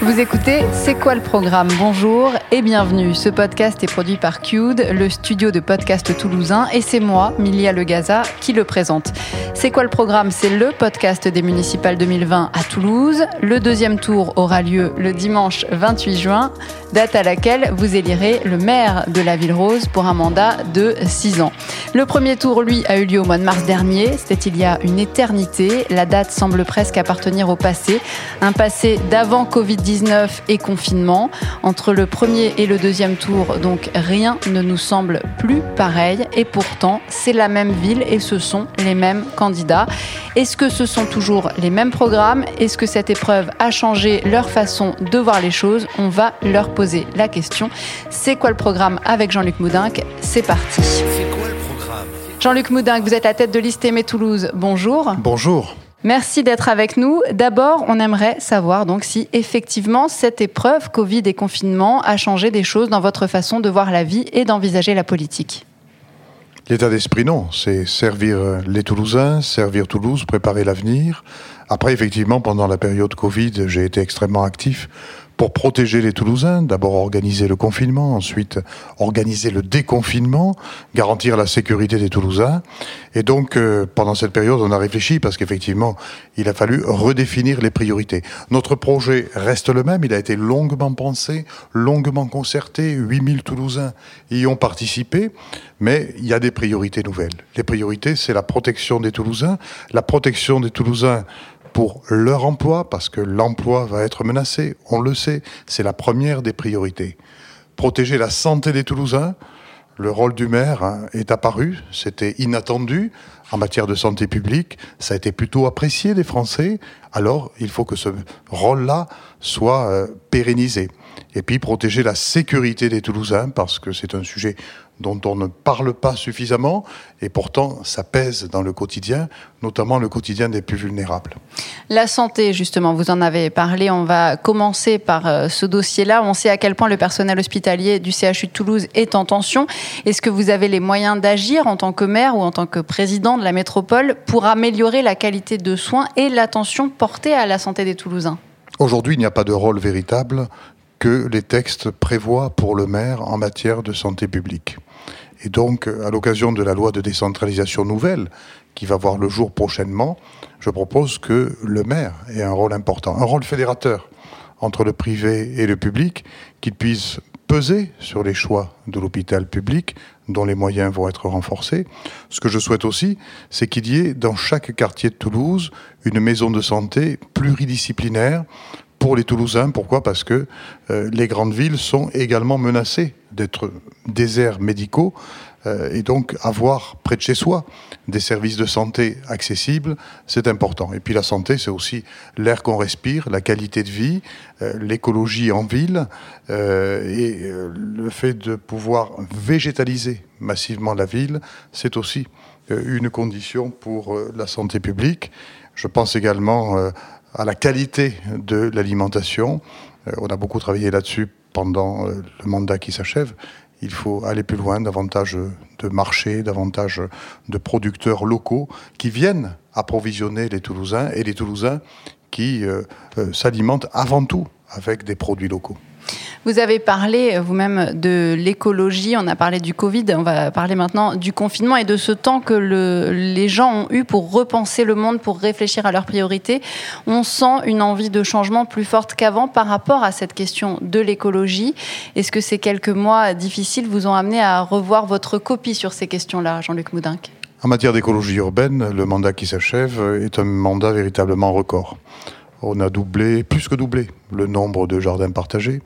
Vous écoutez C'est quoi le programme Bonjour et bienvenue. Ce podcast est produit par Cude, le studio de podcast toulousain, et c'est moi, Milia Legaza, qui le présente. C'est quoi le programme C'est le podcast des municipales 2020 à Toulouse. Le deuxième tour aura lieu le dimanche 28 juin, date à laquelle vous élirez le maire de la Ville Rose pour un mandat de 6 ans. Le premier tour, lui, a eu lieu au mois de mars dernier. C'était il y a une éternité. La date semble presque appartenir au passé. Un passé d'avant Covid-19 et confinement. Entre le premier et le deuxième tour, donc rien ne nous semble plus pareil. Et pourtant, c'est la même ville et ce sont les mêmes candidats. Est-ce que ce sont toujours les mêmes programmes? Est-ce que cette épreuve a changé leur façon de voir les choses? On va leur poser la question. C'est quoi le programme avec Jean-Luc Moudinque C'est parti. C'est quoi le programme? Jean-Luc Moudinque, vous êtes à tête de liste Aimé Toulouse. Bonjour. Bonjour. Merci d'être avec nous. D'abord, on aimerait savoir donc si effectivement cette épreuve Covid et confinement a changé des choses dans votre façon de voir la vie et d'envisager la politique. L'état d'esprit, non. C'est servir euh, les Toulousains, servir Toulouse, préparer l'avenir. Après, effectivement, pendant la période Covid, j'ai été extrêmement actif pour protéger les Toulousains. D'abord organiser le confinement, ensuite organiser le déconfinement, garantir la sécurité des Toulousains. Et donc, euh, pendant cette période, on a réfléchi parce qu'effectivement, il a fallu redéfinir les priorités. Notre projet reste le même. Il a été longuement pensé, longuement concerté. 8000 Toulousains y ont participé. Mais il y a des priorités nouvelles. Les priorités, c'est la protection des Toulousains. La protection des Toulousains pour leur emploi, parce que l'emploi va être menacé, on le sait, c'est la première des priorités. Protéger la santé des Toulousains, le rôle du maire hein, est apparu, c'était inattendu en matière de santé publique, ça a été plutôt apprécié des Français, alors il faut que ce rôle-là soit euh, pérennisé. Et puis protéger la sécurité des Toulousains, parce que c'est un sujet dont on ne parle pas suffisamment, et pourtant ça pèse dans le quotidien, notamment le quotidien des plus vulnérables. La santé, justement, vous en avez parlé. On va commencer par euh, ce dossier-là. On sait à quel point le personnel hospitalier du CHU de Toulouse est en tension. Est-ce que vous avez les moyens d'agir en tant que maire ou en tant que président de la métropole pour améliorer la qualité de soins et l'attention portée à la santé des Toulousains? Aujourd'hui, il n'y a pas de rôle véritable que les textes prévoient pour le maire en matière de santé publique. Et donc, à l'occasion de la loi de décentralisation nouvelle, qui va voir le jour prochainement, je propose que le maire ait un rôle important, un rôle fédérateur entre le privé et le public, qu'il puisse peser sur les choix de l'hôpital public, dont les moyens vont être renforcés. Ce que je souhaite aussi, c'est qu'il y ait dans chaque quartier de Toulouse une maison de santé pluridisciplinaire pour les Toulousains. Pourquoi? Parce que euh, les grandes villes sont également menacées d'être déserts médicaux euh, et donc avoir près de chez soi des services de santé accessibles, c'est important. Et puis la santé, c'est aussi l'air qu'on respire, la qualité de vie, euh, l'écologie en ville et le fait de pouvoir végétaliser massivement la ville, c'est aussi une condition pour la santé publique. Je pense également à la qualité de l'alimentation. Euh, on a beaucoup travaillé là-dessus pendant euh, le mandat qui s'achève. Il faut aller plus loin, davantage de marchés, davantage de producteurs locaux qui viennent approvisionner les Toulousains et les Toulousains qui euh, s'alimentent avant tout avec des produits locaux. Vous avez parlé euh, vous-même de l'écologie, on a parlé du Covid, on va parler maintenant du confinement et de ce temps que le, les gens ont eu pour repenser le monde, pour réfléchir à leurs priorités. On sent une envie de changement plus forte qu'avant par rapport à cette question de l'écologie. Est-ce que ces quelques mois difficiles vous ont amené à revoir votre copie sur ces questions-là, Jean-Luc Moudinque En matière d'écologie urbaine, le mandat qui s'achève est un mandat véritablement record. On a doublé, plus que doublé, le nombre de jardins partagés.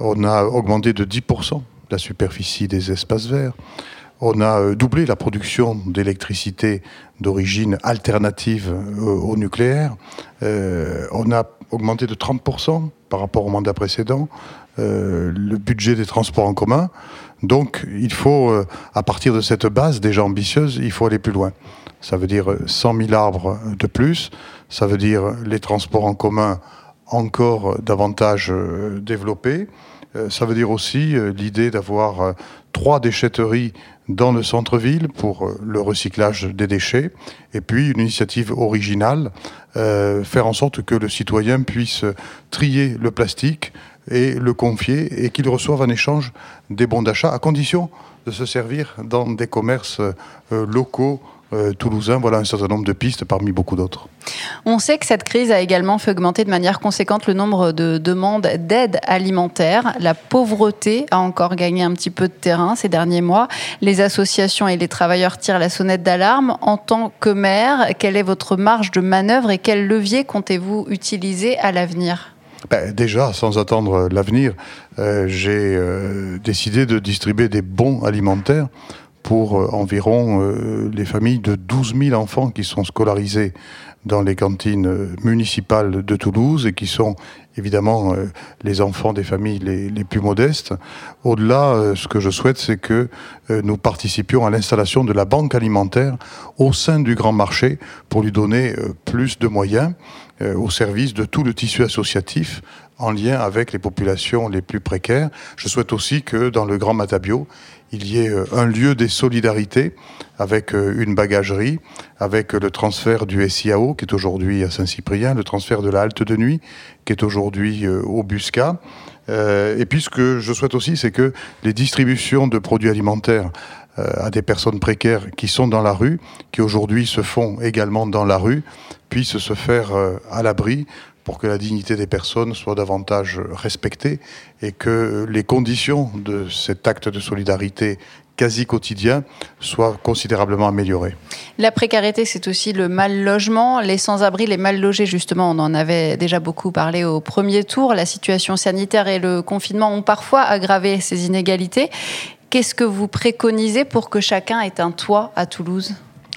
On a augmenté de 10% la superficie des espaces verts. On a euh, doublé la production d'électricité d'origine alternative euh, au nucléaire. Euh, on a augmenté de 30% par rapport au mandat précédent le budget des transports en commun. Donc il faut, à partir de cette base déjà ambitieuse, il faut aller plus loin. Ça veut dire 100 000 arbres de plus, ça veut dire les transports en commun encore davantage développés. Ça veut dire aussi l'idée d'avoir trois déchetteries dans le centre-ville pour euh, le recyclage des déchets, et puis une initiative originale, euh, faire en sorte que le citoyen puisse trier le plastique et le confier et qu'il reçoive en échange des bons d'achat, à condition de se servir dans des commerces euh, locaux euh, toulousain. Voilà un certain nombre de pistes parmi beaucoup d'autres. On sait que cette crise a également fait augmenter de manière conséquente le nombre de demandes d'aide alimentaire. La pauvreté a encore gagné un petit peu de terrain ces derniers mois. Les associations et les travailleurs tirent la sonnette d'alarme. En tant que maire, quelle est votre marge de manœuvre et quel levier comptez-vous utiliser à l'avenir? Ben, déjà, sans attendre l'avenir, euh, j'ai euh, décidé de distribuer des bons alimentaires pour euh, environ euh, les familles de 12 000 enfants qui sont scolarisés dans les cantines euh, municipales de Toulouse et qui sont évidemment les enfants des familles les, les plus modestes. Au-delà, ce que je souhaite, c'est que nous participions à l'installation de la banque alimentaire au sein du grand marché pour lui donner plus de moyens au service de tout le tissu associatif en lien avec les populations les plus précaires. Je souhaite aussi que dans le Grand Matabio, il y ait euh, un lieu des solidarités avec euh, une bagagerie, avec le transfert du SIAO qui est aujourd'hui à Saint-Cyprien, le transfert de la halte de nuit qui est aujourd'hui euh, au Busca. et puis ce que je souhaite aussi, c'est que les distributions de produits alimentaires à des personnes précaires qui sont dans la rue, qui aujourd'hui se font également dans la rue, puissent se faire à l'abri pour que la dignité des personnes soit davantage respectée et que les conditions de cet acte de solidarité quasi quotidien soient considérablement améliorées. La précarité, c'est aussi le mal logement. Les sans-abri, les mal logés, justement, on en avait déjà beaucoup parlé au premier tour. La situation sanitaire et le confinement ont parfois aggravé ces inégalités. Qu'est-ce que vous préconisez pour que chacun ait un toit à Toulouse?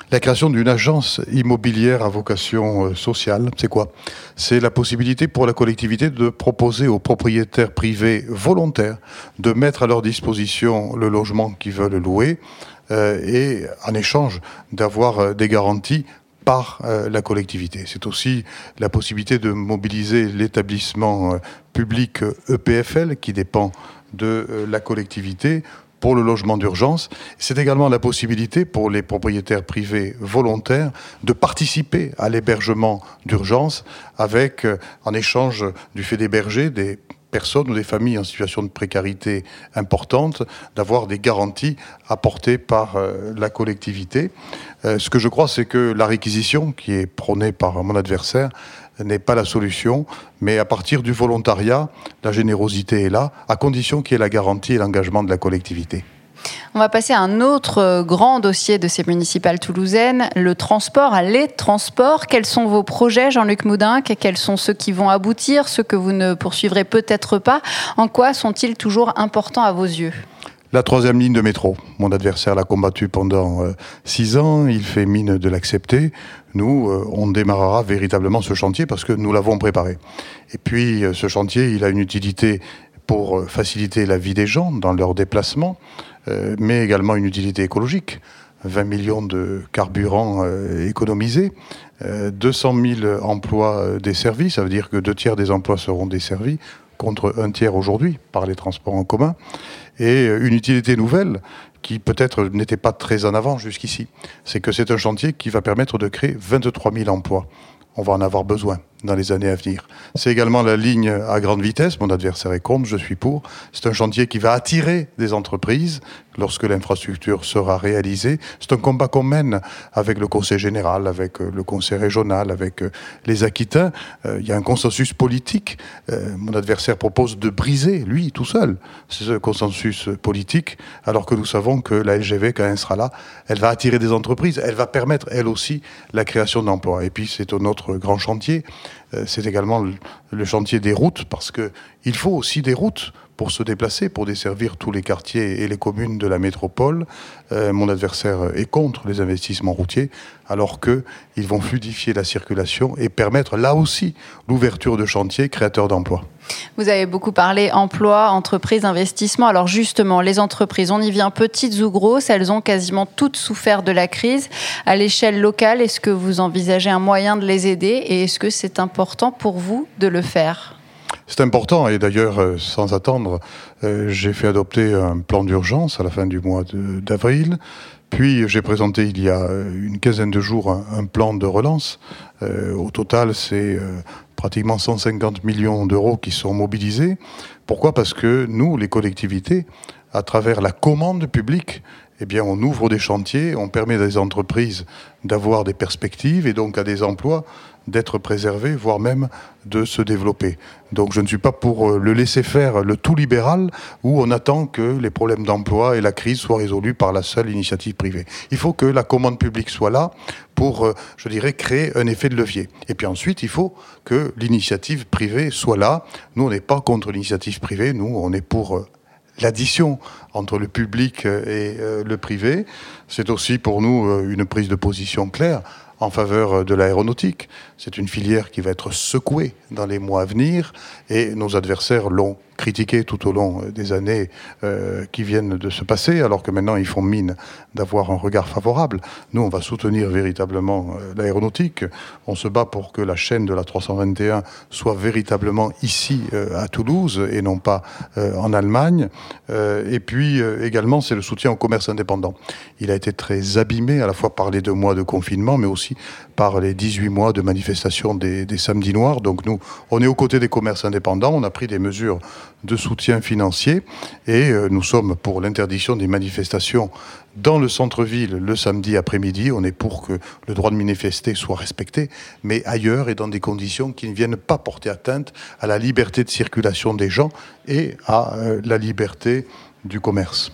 La création d'une agence immobilière à vocation euh, sociale, c'est quoi? C'est la possibilité pour la collectivité de proposer aux propriétaires privés volontaires de mettre à leur disposition le logement qu'ils veulent louer euh, et en échange d'avoir euh, des garanties par la collectivité. C'est aussi la possibilité de mobiliser l'établissement public EPFL qui dépend de la collectivité pour le logement d'urgence. C'est également la possibilité pour les propriétaires privés volontaires de participer à l'hébergement d'urgence avec, euh, en échange du fait d'héberger des personnes ou des familles en situation de précarité importante, d'avoir des garanties apportées par euh, la collectivité. Euh, ce que je crois, c'est que la réquisition, qui est prônée par mon adversaire, n'est pas la solution, mais à partir du volontariat, la générosité est là, à condition qu'il y ait la garantie et l'engagement de la collectivité. On va passer à un autre grand dossier de ces municipales toulousaines, le transport, les transports. Quels sont vos projets, Jean-Luc Moudin? Quels sont ceux qui vont aboutir, ceux que vous ne poursuivrez peut-être pas? En quoi sont-ils toujours importants à vos yeux? La troisième ligne de métro. Mon adversaire l'a combattu pendant euh, six ans. Il fait mine de l'accepter. Nous, euh, on démarrera véritablement ce chantier parce que nous l'avons préparé. Et puis, euh, ce chantier, il a une utilité pour faciliter la vie des gens dans leurs déplacements, mais également une utilité écologique. 20 millions de carburants économisés, 200 000 emplois desservis, ça veut dire que deux tiers des emplois seront desservis contre un tiers aujourd'hui par les transports en commun, et une utilité nouvelle qui peut-être n'était pas très en avant jusqu'ici, c'est que c'est un chantier qui va permettre de créer 23 000 emplois. On va en avoir besoin dans les années à venir. C'est également la ligne à grande vitesse. Mon adversaire est contre, je suis pour. C'est un chantier qui va attirer des entreprises lorsque l'infrastructure sera réalisée. C'est un combat qu'on mène avec le Conseil général, avec euh, le Conseil régional, avec euh, les Aquitains. Euh, il y a un consensus politique. Mon adversaire propose de briser, lui, tout seul, ce consensus politique, alors que nous savons que la LGV, quand elle sera là, elle va attirer des entreprises. Elle va permettre, elle aussi, la création d'emplois. Et puis, c'est un autre grand chantier c'est également le, chantier des routes, parce qu'il faut aussi des routes pour se déplacer, pour desservir tous les quartiers et les communes de la métropole. Euh, mon adversaire est contre les investissements routiers, alors qu'ils vont fluidifier la circulation et permettre là aussi l'ouverture de chantiers créateurs d'emplois. Vous avez beaucoup parlé emploi, entreprise, investissement. Alors justement, les entreprises, on y vient petites ou grosses, elles ont quasiment toutes souffert de la crise. À l'échelle locale, est-ce que vous envisagez un moyen de les aider et est-ce que c'est important pour vous de le faire? C'est important et d'ailleurs, euh, sans attendre, euh, j'ai fait adopter un plan d'urgence à la fin du mois d'avril. Puis j'ai présenté il y a euh, une quinzaine de jours un, plan de relance. au total, c'est pratiquement 150 millions d'euros qui sont mobilisés. Pourquoi? Parce que nous, les collectivités, à travers la commande publique, eh bien, on ouvre des chantiers, on permet à des entreprises d'avoir des perspectives et donc à des emplois d'être préservés, voire même de se développer. Donc je ne suis pas pour euh, le laisser faire, le tout libéral, où on attend que les problèmes d'emploi et la crise soient résolus par la seule initiative privée. Il faut que la commande publique soit là pour, euh, je dirais, créer un effet de levier. Et puis ensuite, il faut que l'initiative privée soit là. Nous, on n'est pas contre l'initiative privée, nous, on est pour euh, l'addition entre le public et le privé. C'est aussi pour nous une prise de position claire en faveur de l'aéronautique. C'est une filière qui va être secouée dans les mois à venir et nos adversaires l'ont critiqué tout au long euh, des années euh, qui viennent de se passer, alors que maintenant ils font mine d'avoir un regard favorable. Nous, on va soutenir véritablement euh, l'aéronautique. On se bat pour que la chaîne de la 321 soit véritablement ici à Toulouse et non pas en Allemagne. et puis également, c'est le soutien au commerce indépendant. Il a été très abîmé à la fois par les deux mois de confinement, mais aussi par les 18 mois de manifestation des, des samedis noirs. Donc nous, on est aux côtés des commerces indépendants. On a pris des mesures de soutien financier et euh, nous sommes pour l'interdiction des manifestations dans le centre-ville le samedi après-midi. On est pour que le droit de manifester soit respecté, mais ailleurs et dans des conditions qui ne viennent pas porter atteinte à la liberté de circulation des gens et à euh, la liberté du commerce.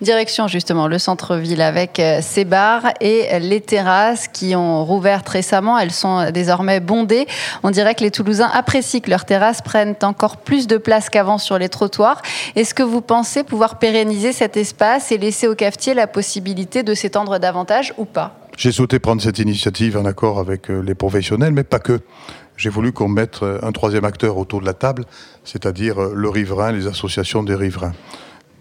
Direction justement le centre-ville avec euh, ses bars et les terrasses qui ont rouvert récemment. Elles sont désormais bondées. On dirait que les Toulousains apprécient que leurs terrasses prennent encore plus de place qu'avant sur les trottoirs. Est-ce que vous pensez pouvoir pérenniser cet espace et laisser aux cafetiers la possibilité de s'étendre davantage ou pas? J'ai souhaité prendre cette initiative en accord avec euh, les professionnels, mais pas que j'ai voulu qu'on mette euh, un troisième acteur autour de la table, c'est-à-dire le riverain, les associations des riverains.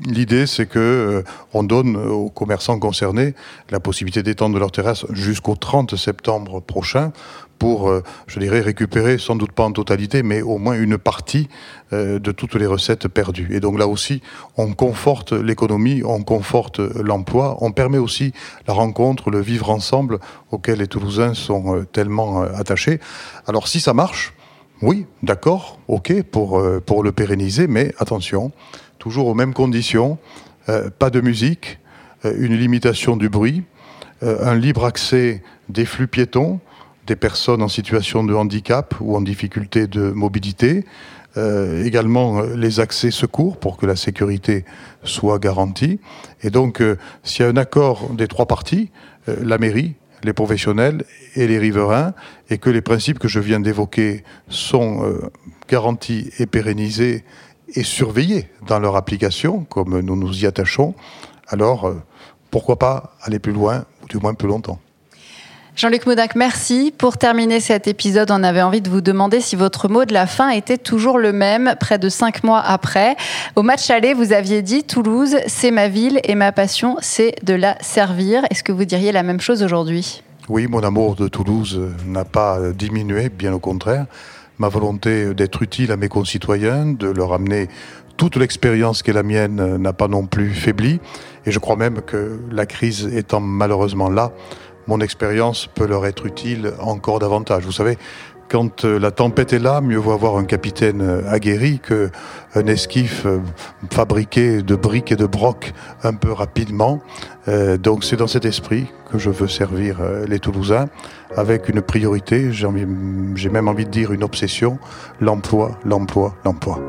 L'idée, c'est que euh, on donne aux commerçants concernés la possibilité d'étendre leur terrasse jusqu'au 30 septembre prochain pour, euh, je dirais, récupérer, sans doute pas en totalité, mais au moins une partie euh, de toutes les recettes perdues. Et donc là aussi, on conforte l'économie, on conforte l'emploi, on permet aussi la rencontre, le vivre ensemble auquel les Toulousains sont tellement attachés. Alors si ça marche, oui, d'accord, ok, pour, pour le pérenniser, mais attention, toujours aux mêmes conditions, euh, pas de musique, euh, une limitation du bruit, euh, un libre accès des flux piétons, des personnes en situation de handicap ou en difficulté de mobilité, également les accès secours pour que la sécurité soit garantie. Et donc, s'il y a un accord des trois parties, la mairie, les professionnels et les riverains, et que les principes que je viens d'évoquer sont garantis et pérennisés et surveillés dans leur application, comme nous nous y attachons, alors euh, pourquoi pas aller plus loin, ou du moins plus longtemps. Jean-Luc Maudac, merci. Pour terminer cet épisode, on avait envie de vous demander si votre mot de la fin était toujours le même, près de cinq mois après. Au match aller, vous aviez dit Toulouse, c'est ma ville et ma passion, c'est de la servir. Est-ce que vous diriez la même chose aujourd'hui? Oui, mon amour de Toulouse n'a pas diminué, bien au contraire ma volonté d'être utile à mes concitoyens, de leur amener toute l'expérience qui est la mienne n'a pas non plus faibli. Et je crois même que la crise étant malheureusement là, mon expérience peut leur être utile encore davantage. Vous savez, quand euh, la tempête est là, mieux vaut avoir un capitaine euh, aguerri que un esquif euh, fabriqué de briques et de brocs un peu rapidement. donc c'est dans cet esprit que je veux servir les Toulousains avec une priorité, j'ai même envie de dire une obsession, l'emploi, l'emploi, l'emploi.